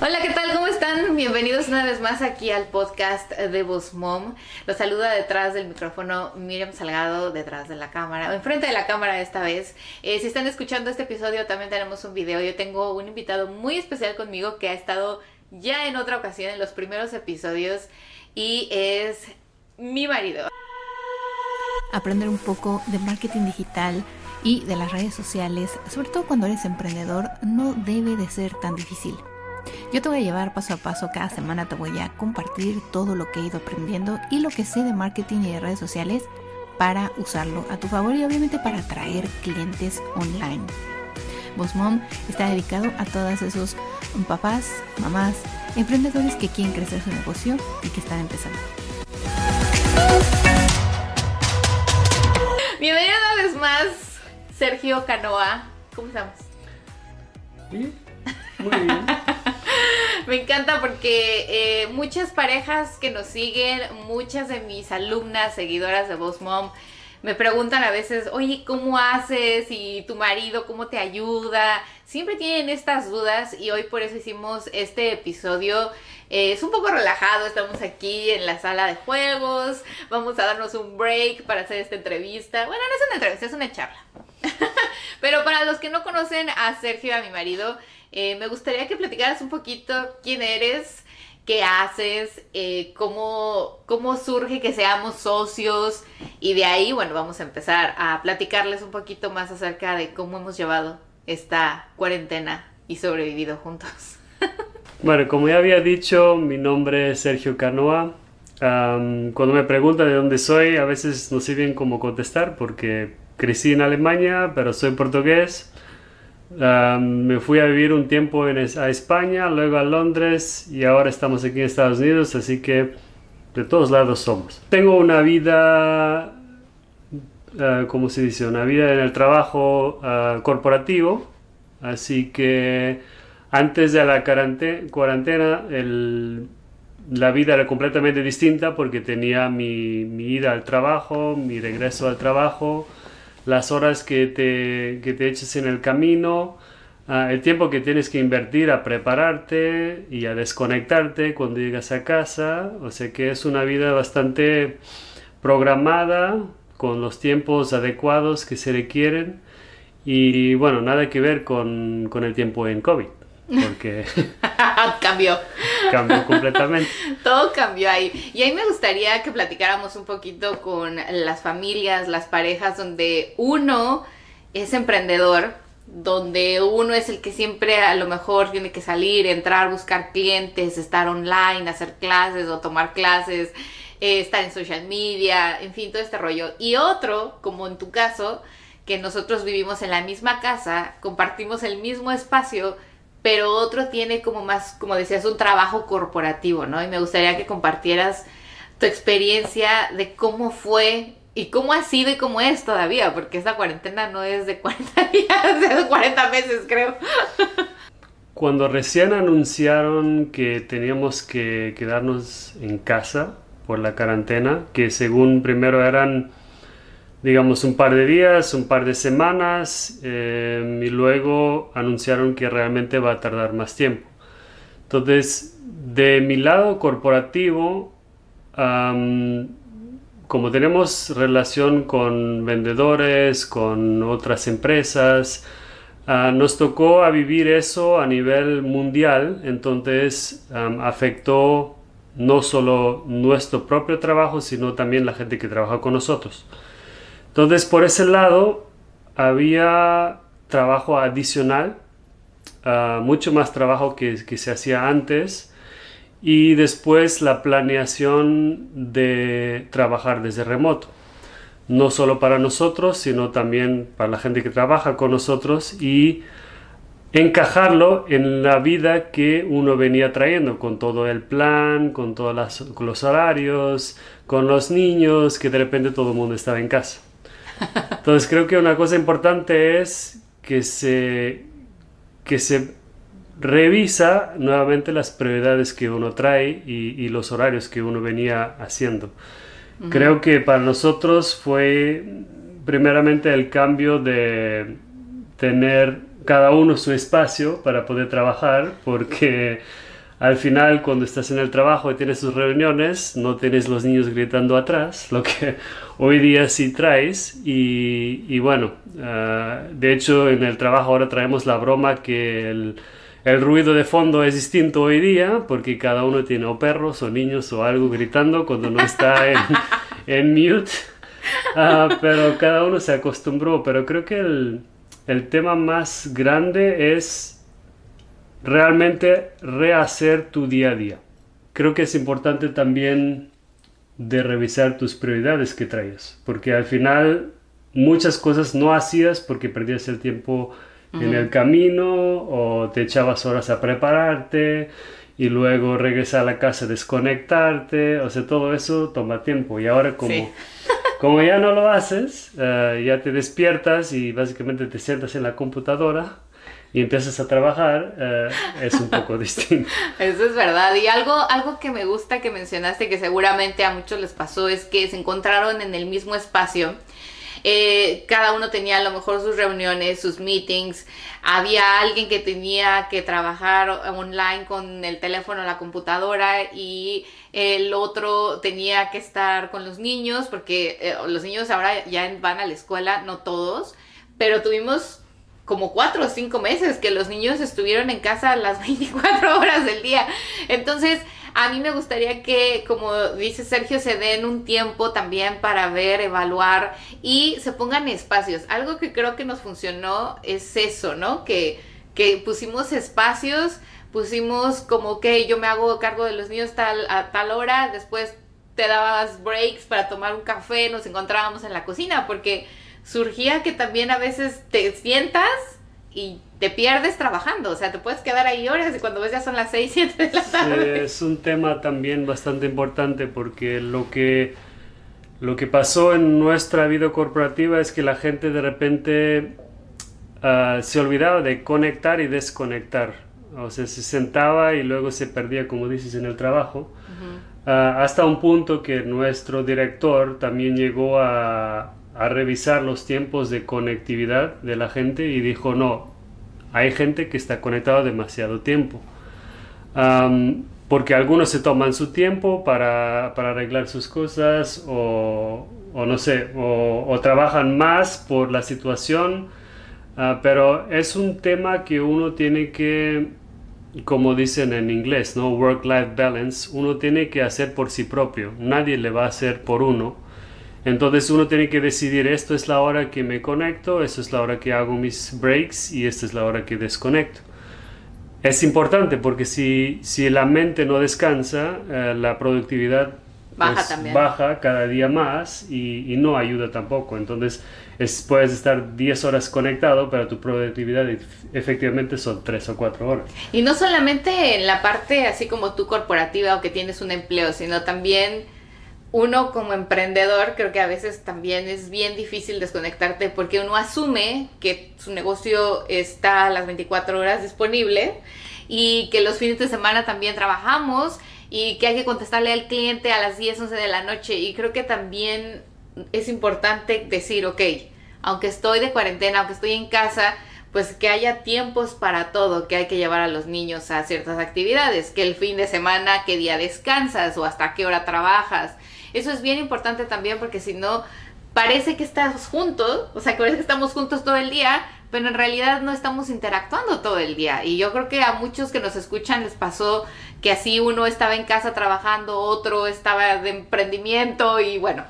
Hola, ¿qué tal? ¿Cómo están? Bienvenidos una vez más aquí al podcast de Voz Mom. Los saluda detrás del micrófono Miriam Salgado, detrás de la cámara, o enfrente de la cámara esta vez. Eh, si están escuchando este episodio, también tenemos un video. Yo tengo un invitado muy especial conmigo que ha estado ya en otra ocasión en los primeros episodios y es mi marido. Aprender un poco de marketing digital y de las redes sociales, sobre todo cuando eres emprendedor, no debe de ser tan difícil. Yo te voy a llevar paso a paso, cada semana te voy a compartir todo lo que he ido aprendiendo y lo que sé de marketing y de redes sociales para usarlo a tu favor y obviamente para atraer clientes online. Boss Mom está dedicado a todos esos papás, mamás, emprendedores que quieren crecer su negocio y que están empezando. Bienvenido una vez más, Sergio Canoa. ¿Cómo estamos? Bien, muy bien. Me encanta porque eh, muchas parejas que nos siguen, muchas de mis alumnas, seguidoras de Boss Mom, me preguntan a veces, oye, ¿cómo haces? ¿Y tu marido cómo te ayuda? Siempre tienen estas dudas y hoy por eso hicimos este episodio. Eh, es un poco relajado, estamos aquí en la sala de juegos, vamos a darnos un break para hacer esta entrevista. Bueno, no es una entrevista, es una charla. Pero para los que no conocen a Sergio, a mi marido, eh, me gustaría que platicaras un poquito quién eres, qué haces, eh, cómo, cómo surge que seamos socios y de ahí, bueno, vamos a empezar a platicarles un poquito más acerca de cómo hemos llevado esta cuarentena y sobrevivido juntos. Bueno, como ya había dicho, mi nombre es Sergio Canoa. cuando me preguntan de dónde soy, a veces no sé bien cómo contestar porque crecí en Alemania, pero soy portugués. Me fui a vivir un tiempo en, a España, luego a Londres y ahora estamos aquí en Estados Unidos, así que de todos lados somos. Tengo una vida, uh, ¿cómo se dice? Una vida en el trabajo ah, corporativo, así que antes de la cuarentena, la vida era completamente distinta porque tenía mi, mi ida al trabajo, mi regreso al trabajo, las horas que te, que te eches en el camino, uh, el tiempo que tienes que invertir a prepararte y a desconectarte cuando llegas a casa. O sea que es una vida bastante programada, con los tiempos adecuados que se requieren. Y bueno, nada que ver con, con el tiempo en COVID porque cambió. Cambió completamente. Todo cambió ahí. Y ahí me gustaría que platicáramos un poquito con las familias, las parejas donde uno es emprendedor, donde uno es el que siempre a lo mejor tiene que salir, entrar, buscar clientes, estar online, hacer clases o tomar clases, eh, estar en social media, en fin, todo este rollo. Y otro, como en tu caso, que nosotros vivimos en la misma casa, compartimos el mismo espacio, pero otro tiene como más, como decías, un trabajo corporativo, ¿no? Y me gustaría que compartieras tu experiencia de cómo fue y cómo ha sido y cómo es todavía, porque esta cuarentena no es de 40 días, es de 40 meses, creo. Cuando recién anunciaron que teníamos que quedarnos en casa por la cuarentena, que según primero eran digamos, un par de días, un par de semanas eh, y luego anunciaron que realmente va a tardar más tiempo. Entonces, de mi lado corporativo, como tenemos relación con vendedores, con otras empresas, ah, nos tocó a vivir eso a nivel mundial, entonces afectó no solo nuestro propio trabajo, sino también la gente que trabaja con nosotros. Entonces, por ese lado, había trabajo adicional, ah, mucho más trabajo que, se hacía antes, y después la planeación de trabajar desde remoto. No solo para nosotros, sino también para la gente que trabaja con nosotros y encajarlo en la vida que uno venía trayendo, con todo el plan, con todos los horarios, con los niños, que de repente todo el mundo estaba en casa. Entonces creo que una cosa importante es que se, que se revisa nuevamente las prioridades que uno trae y, los horarios que uno venía haciendo. Creo que para nosotros fue primeramente el cambio de tener cada uno su espacio para poder trabajar, porque al final cuando estás en el trabajo y tienes tus reuniones, no tienes los niños gritando atrás, lo que hoy día sí traes. Y, bueno, ah, de hecho en el trabajo ahora traemos la broma que el, el, ruido de fondo es distinto hoy día, porque cada uno tiene o perros o niños o algo gritando cuando no está en, en mute. Ah, pero cada uno se acostumbró, pero creo que el, el tema más grande es realmente rehacer tu día a día. Creo que es importante también de revisar tus prioridades que traes, porque al final muchas cosas no hacías porque perdías el tiempo en el camino o te echabas horas a prepararte y luego regresar a la casa desconectarte, o sea, todo eso toma tiempo. Y ahora como, como ya no lo haces, eh, ya te despiertas y básicamente te sientas en la computadora y empiezas a trabajar, eh, es un poco distinto. Eso es verdad. Y algo, algo que me gusta que mencionaste, que seguramente a muchos les pasó, es que se encontraron en el mismo espacio. Eh, cada uno tenía a lo mejor sus reuniones, sus meetings. Había alguien que tenía que trabajar online con el teléfono, la computadora y el otro tenía que estar con los niños porque eh, los niños ahora ya van a la escuela, no todos, pero tuvimos como cuatro o cinco meses que los niños estuvieron en casa las 24 horas del día. Entonces, a mí me gustaría que, como dice Sergio, se den un tiempo también para ver, evaluar y se pongan espacios. Algo que creo que nos funcionó es eso, ¿no? Que, que pusimos espacios, pusimos como que yo me hago cargo de los niños tal, a tal hora, después te dabas breaks para tomar un café, nos encontrábamos en la cocina, porque surgía que también a veces te sientas y te pierdes trabajando, o sea, te puedes quedar ahí horas y cuando ves ya son las 6, 7 de la tarde. es un tema también bastante importante porque lo que, lo que pasó en nuestra vida corporativa es que la gente de repente ah, se olvidaba de conectar y desconectar, o sea, se sentaba y luego se perdía, como dices, en el trabajo. Ah, hasta un punto que nuestro director también llegó a, a revisar los tiempos de conectividad de la gente y dijo, no, hay gente que está conectado demasiado tiempo. porque algunos se toman su tiempo para, para arreglar sus cosas o, o no sé, o, o, trabajan más por la situación, ah, pero es un tema que uno tiene que, como dicen en inglés, ¿no? Work-life balance, uno tiene que hacer por sí propio, nadie le va a hacer por uno entonces uno tiene que decidir, esto es la hora que me conecto, esto es la hora que hago mis breaks y esta es la hora que desconecto. Es importante porque si, si la mente no descansa, eh, la productividad baja, pues, también. baja cada día más y, y no ayuda tampoco. Entonces es, puedes estar 10 horas conectado, pero tu productividad efectivamente son 3 o 4 horas. Y no solamente en la parte así como tú corporativa o que tienes un empleo, sino también uno como emprendedor creo que a veces también es bien difícil desconectarte porque uno asume que su negocio está a las 24 horas disponible y que los fines de semana también trabajamos y que hay que contestarle al cliente a las 10, 11 de la noche. Y creo que también es importante decir, ok, aunque estoy de cuarentena, aunque estoy en casa, pues que haya tiempos para todo, que hay que llevar a los niños a ciertas actividades, que el fin de semana, qué día descansas o hasta qué hora trabajas, eso es bien importante también porque si no, parece que estamos juntos, o sea, que parece que estamos juntos todo el día, pero en realidad no estamos interactuando todo el día. Y yo creo que a muchos que nos escuchan les pasó que así uno estaba en casa trabajando, otro estaba de emprendimiento y bueno.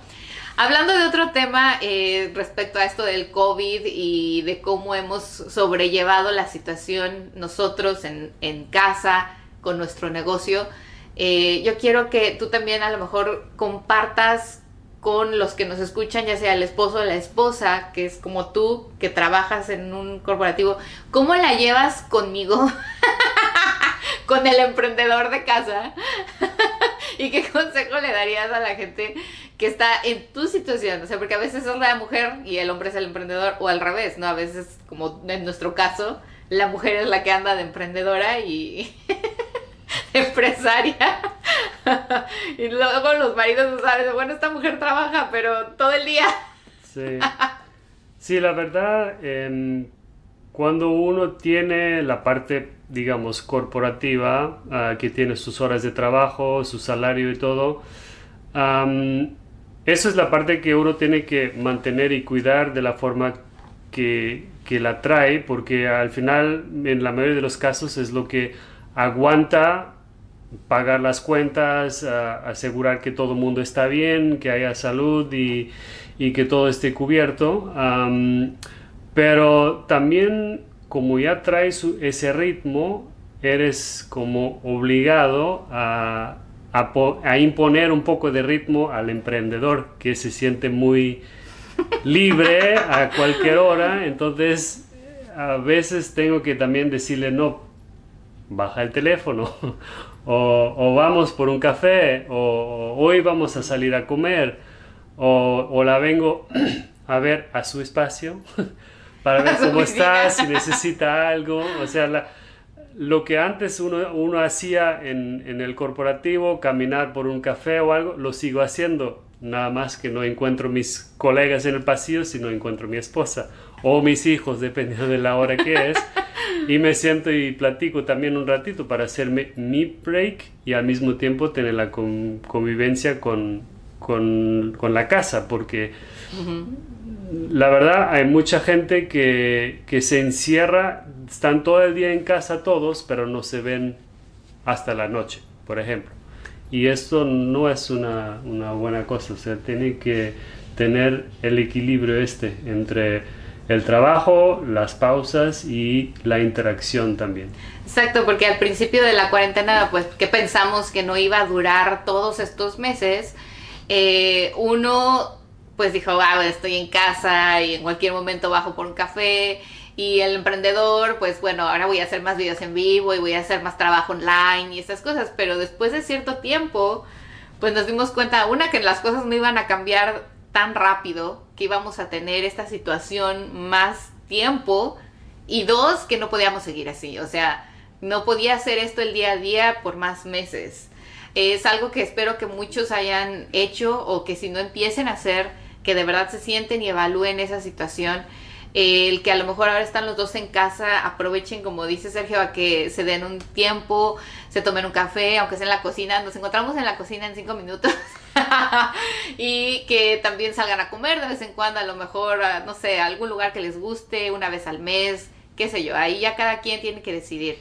Hablando de otro tema eh, respecto a esto del COVID y de cómo hemos sobrellevado la situación nosotros en, casa con nuestro negocio, eh, yo quiero que tú también a lo mejor compartas con los que nos escuchan, ya sea el esposo o la esposa, que es como tú, que trabajas en un corporativo, ¿cómo la llevas conmigo? con el emprendedor de casa. ¿Y qué consejo le darías a la gente que está en tu situación? O sea, porque a veces es la mujer y el hombre es el emprendedor, o al revés, ¿no? A veces, como en nuestro caso, la mujer es la que anda de emprendedora y empresaria. y luego los maridos no saben, bueno, esta mujer trabaja, pero todo el día. sí. Sí, la verdad, em, cuando uno tiene la parte, digamos, corporativa, ah, que tiene sus horas de trabajo, su salario y todo, eso es la parte que uno tiene que mantener y cuidar de la forma que, que la trae, porque al final, en la mayoría de los casos, es lo que aguanta pagar las cuentas, asegurar que todo mundo está bien, que haya salud y, y que todo esté cubierto. pero también como ya traes ese ritmo, eres como obligado a, a, imponer un poco de ritmo al emprendedor que se siente muy libre a cualquier hora. Entonces, a veces tengo que también decirle, no, baja el teléfono, o, vamos por un café, o, hoy vamos a salir a comer, o, la vengo a ver a su espacio para ver cómo está, si necesita algo, o sea, lo que antes uno, uno hacía en, en, el corporativo, caminar por un café o algo, lo sigo haciendo. Nada más que no encuentro mis colegas en el pasillo, sino encuentro mi esposa o mis hijos, dependiendo de la hora que es. Y me siento y platico también un ratito para hacerme mi break y al mismo tiempo tener la convivencia con, con, con, la casa, porque la verdad hay mucha gente que, que, se encierra, están todo el día en casa todos, pero no se ven hasta la noche, por ejemplo. Y esto no es una, una buena cosa, o sea, tiene que tener el equilibrio este entre el trabajo, las pausas y la interacción también. Exacto, porque al principio de la cuarentena, pues, que pensamos que no iba a durar todos estos meses, eh, uno, pues dijo, wow, estoy en casa y en cualquier momento bajo por un café. Y el emprendedor, pues bueno, ahora voy a hacer más videos en vivo y voy a hacer más trabajo online y esas cosas. Pero después de cierto tiempo, pues nos dimos cuenta, una, que las cosas no iban a cambiar tan rápido que íbamos a tener esta situación más tiempo y dos, que no podíamos seguir así, o sea, no podía hacer esto el día a día por más meses. Es algo que espero que muchos hayan hecho o que si no empiecen a hacer, que de verdad se sienten y evalúen esa situación. El que a lo mejor ahora están los dos en casa, aprovechen, como dice Sergio, a que se den un tiempo, se tomen un café, aunque sea en la cocina. Nos encontramos en la cocina en cinco minutos. y que también salgan a comer de vez en cuando, a lo mejor, no sé, algún lugar que les guste, una vez al mes, qué sé yo, ahí ya cada quien tiene que decidir.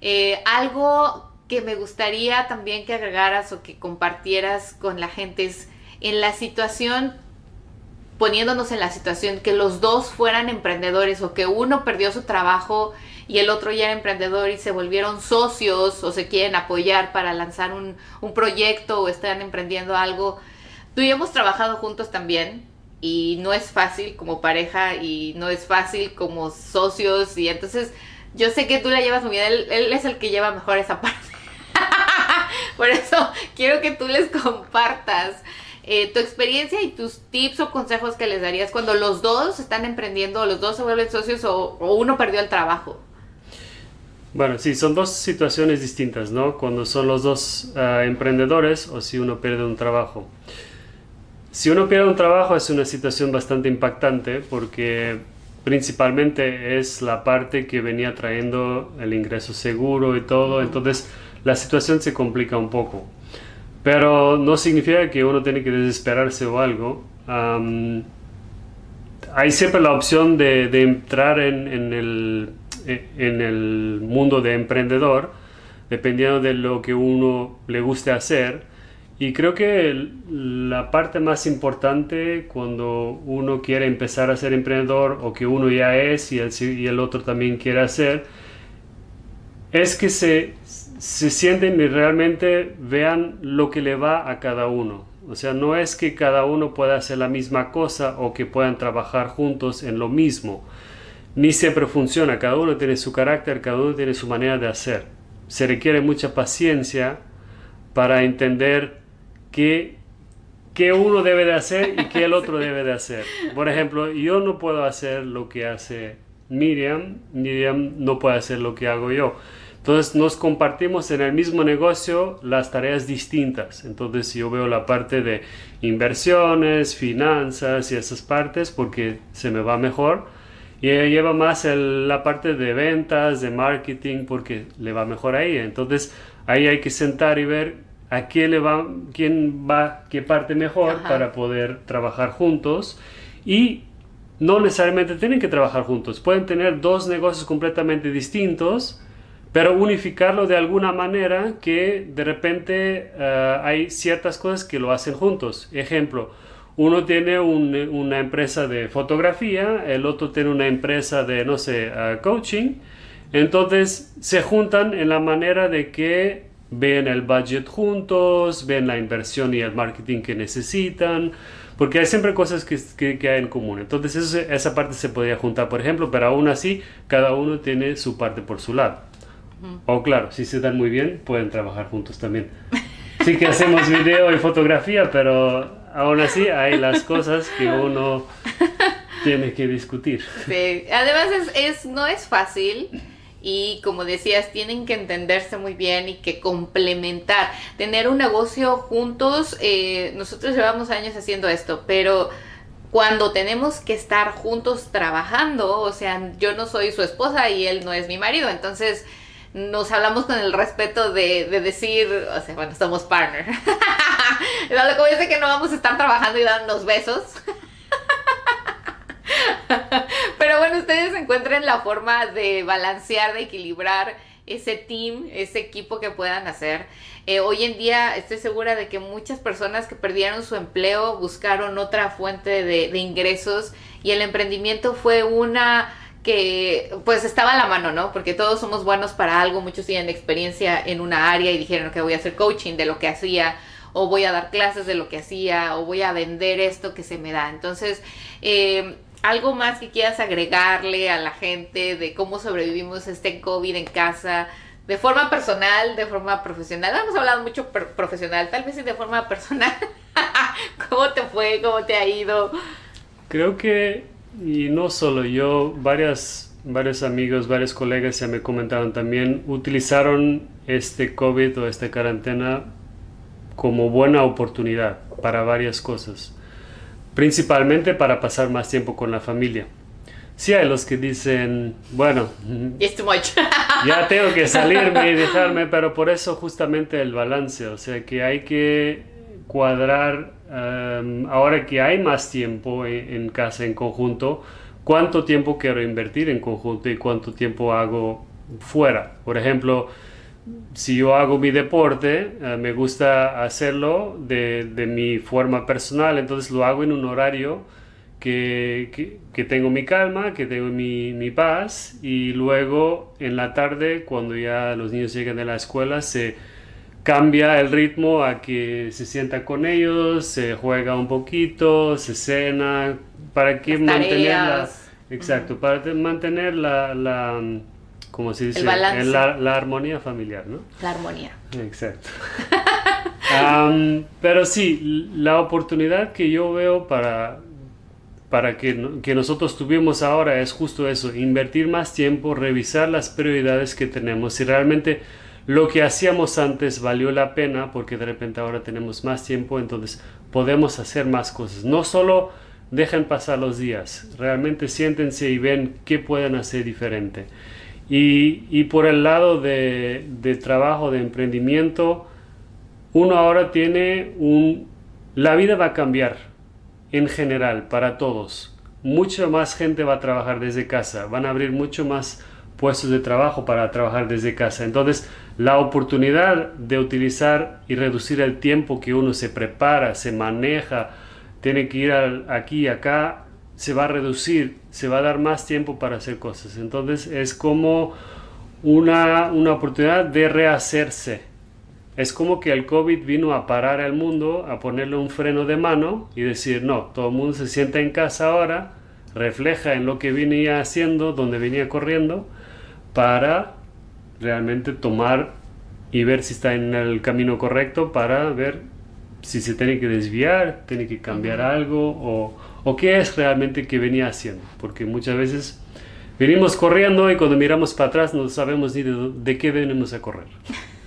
Eh, algo que me gustaría también que agregaras o que compartieras con la gente es en la situación, poniéndonos en la situación que los dos fueran emprendedores o que uno perdió su trabajo y el otro ya era emprendedor y se volvieron socios o se quieren apoyar para lanzar un, proyecto o están emprendiendo algo. Tú y hemos trabajado juntos también y no es fácil como pareja y no es fácil como socios y entonces yo sé que tú la llevas muy bien, él, él es el que lleva mejor esa parte. Por eso quiero que tú les compartas eh, tu experiencia y tus tips o consejos que les darías cuando los dos están emprendiendo, o los dos se vuelven socios o uno perdió el trabajo. Bueno, sí, son dos situaciones distintas, ¿no? Cuando son los dos ah, emprendedores o si uno pierde un trabajo. Si uno pierde un trabajo es una situación bastante impactante porque principalmente es la parte que venía trayendo el ingreso seguro y todo, entonces la situación se complica un poco. Pero no significa que uno tiene que desesperarse o algo. hay siempre la opción de, entrar en el eh, en el mundo de emprendedor, dependiendo de lo que uno le guste hacer. Y creo que la parte más importante cuando uno quiere empezar a ser emprendedor o que uno ya es y el, y el otro también quiere hacer, es que se, se sienten y realmente vean lo que le va a cada uno. O sea, no es que cada uno pueda hacer la misma cosa o que puedan trabajar juntos en lo mismo ni siempre funciona, cada uno tiene su carácter, cada uno tiene su manera de hacer. Se requiere mucha paciencia para entender qué, qué uno debe de hacer y qué el otro debe de hacer. Por ejemplo, yo no puedo hacer lo que hace Miriam, Miriam no puede hacer lo que hago yo. Entonces nos compartimos en el mismo negocio las tareas distintas. Entonces yo veo la parte de inversiones, finanzas y esas partes porque se me va mejor y ella lleva más la parte de ventas, de marketing, porque le va mejor ahí. Entonces ahí hay que sentar y ver a quién le va, quién va, qué parte mejor para poder trabajar juntos y no necesariamente tienen que trabajar juntos, pueden tener dos negocios completamente distintos, pero unificarlo de alguna manera que de repente eh, hay ciertas cosas que lo hacen juntos. Ejemplo, uno tiene una empresa de fotografía, el otro tiene una empresa de, no sé, eh, coaching, entonces se juntan en la manera de que ven el budget juntos, ven la inversión y el marketing que necesitan, porque hay siempre cosas que, que, hay en común. Entonces esa parte se podría juntar, por ejemplo, pero aún así cada uno tiene su parte por su lado. O claro, si se dan muy bien, pueden trabajar juntos también. Sí que hacemos video y fotografía, pero aún así hay las cosas que uno tiene que discutir. Sí. Además es, no es fácil y como decías, tienen que entenderse muy bien y que complementar. Tener un negocio juntos, eh, nosotros llevamos años haciendo esto, pero cuando tenemos que estar juntos trabajando, o sea, yo no soy su esposa y él no es mi marido, entonces nos hablamos con el respeto de, decir, o sea, bueno, somos partner. como dice que no vamos a estar trabajando y dándonos besos. Pero bueno, ustedes encuentren la forma de balancear, de equilibrar ese team, ese equipo que puedan hacer. Eh, hoy en día estoy segura de que muchas personas que perdieron su empleo buscaron otra fuente de, de ingresos y el emprendimiento fue una que pues estaba a la mano, ¿no? Porque todos somos buenos para algo, muchos tienen experiencia en una área y dijeron que voy a hacer coaching de lo que hacía o voy a dar clases de lo que hacía o voy a vender esto que se me da. Entonces, eh, algo más que quieras agregarle a la gente de cómo sobrevivimos este COVID en casa, de forma personal, de forma profesional. Hemos hablado mucho profesional, tal vez sí de forma personal. ¿Cómo te fue? ¿Cómo te ha ido? Creo que, y no solo yo, varias, varios amigos, varios colegas ya me comentaron también, utilizaron este COVID o esta cuarentena como buena oportunidad para varias cosas principalmente para pasar más tiempo con la familia. Sí hay los que dicen, bueno, ya tengo que salirme y dejarme, pero por eso justamente el balance, o sea que hay que cuadrar, um, ahora que hay más tiempo en, casa en conjunto, cuánto tiempo quiero invertir en conjunto y cuánto tiempo hago fuera. Por ejemplo, si yo hago mi deporte, eh, me gusta hacerlo de, de, mi forma personal, entonces lo hago en un horario que, que, tengo mi calma, que tengo mi, mi, paz y luego en la tarde, cuando ya los niños llegan de la escuela, se cambia el ritmo a que se sienta con ellos, se juega un poquito, se cena, para que mantener exacto, para mantener la, la como se dice, En la, armonía familiar, ¿no? La armonía. Exacto. pero sí, la oportunidad que yo veo para, para que, que, nosotros tuvimos ahora es justo eso, invertir más tiempo, revisar las prioridades que tenemos, si realmente lo que hacíamos antes valió la pena, porque de repente ahora tenemos más tiempo, entonces podemos hacer más cosas. No solo dejen pasar los días, realmente siéntense y ven qué pueden hacer diferente. Y, por el lado de, trabajo, de emprendimiento, uno ahora tiene un... La vida va a cambiar en general para todos. Mucha más gente va a trabajar desde casa. Van a abrir mucho más puestos de trabajo para trabajar desde casa. Entonces, la oportunidad de utilizar y reducir el tiempo que uno se prepara, se maneja, tiene que ir aquí y acá, se va a reducir, se va a dar más tiempo para hacer cosas. Entonces es como una, una oportunidad de rehacerse. Es como que el COVID vino a parar al mundo, a ponerle un freno de mano y decir, no, todo el mundo se sienta en casa ahora, refleja en lo que venía haciendo, donde venía corriendo, para realmente tomar y ver si está en el camino correcto, para ver si se tiene que desviar, tiene que cambiar algo o, o qué es realmente que venía haciendo, porque muchas veces venimos corriendo y cuando miramos para atrás no sabemos ni de, qué venimos a correr.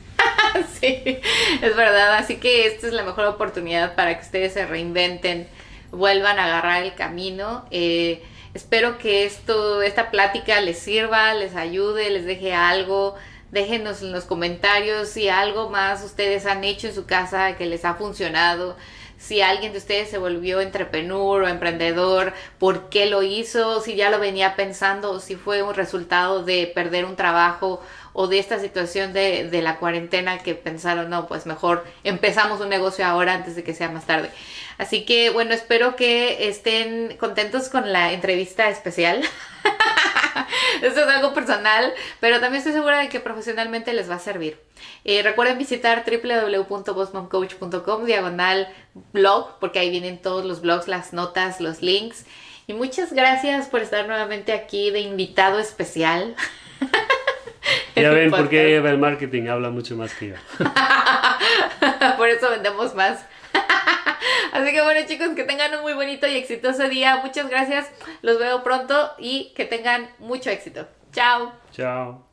sí, es verdad, así que esta es la mejor oportunidad para que ustedes se reinventen, vuelvan a agarrar el camino. Eh, Espero que esto, esta plática les sirva, les ayude, les deje algo. Déjenos en los comentarios si algo más ustedes han hecho en su casa que les ha funcionado si alguien de ustedes se volvió entrepreneur o emprendedor, por qué lo hizo, si ya lo venía pensando si fue un resultado de perder un trabajo o de esta situación de, de, la cuarentena que pensaron, no, pues mejor empezamos un negocio ahora antes de que sea más tarde. Así que bueno, espero que estén contentos con la entrevista especial. Esto es algo personal, pero también estoy segura de que profesionalmente les va a servir. Eh, recuerden visitar www.bossmomcoach.com diagonal blog, porque ahí vienen todos los blogs, las notas, los links. Y muchas gracias por estar nuevamente aquí de invitado especial. Ya ven por qué el marketing habla mucho más que yo. por eso vendemos más. Así que bueno chicos, que tengan un muy bonito y exitoso día. Muchas gracias. Los veo pronto y que tengan mucho éxito. Chao. Chao.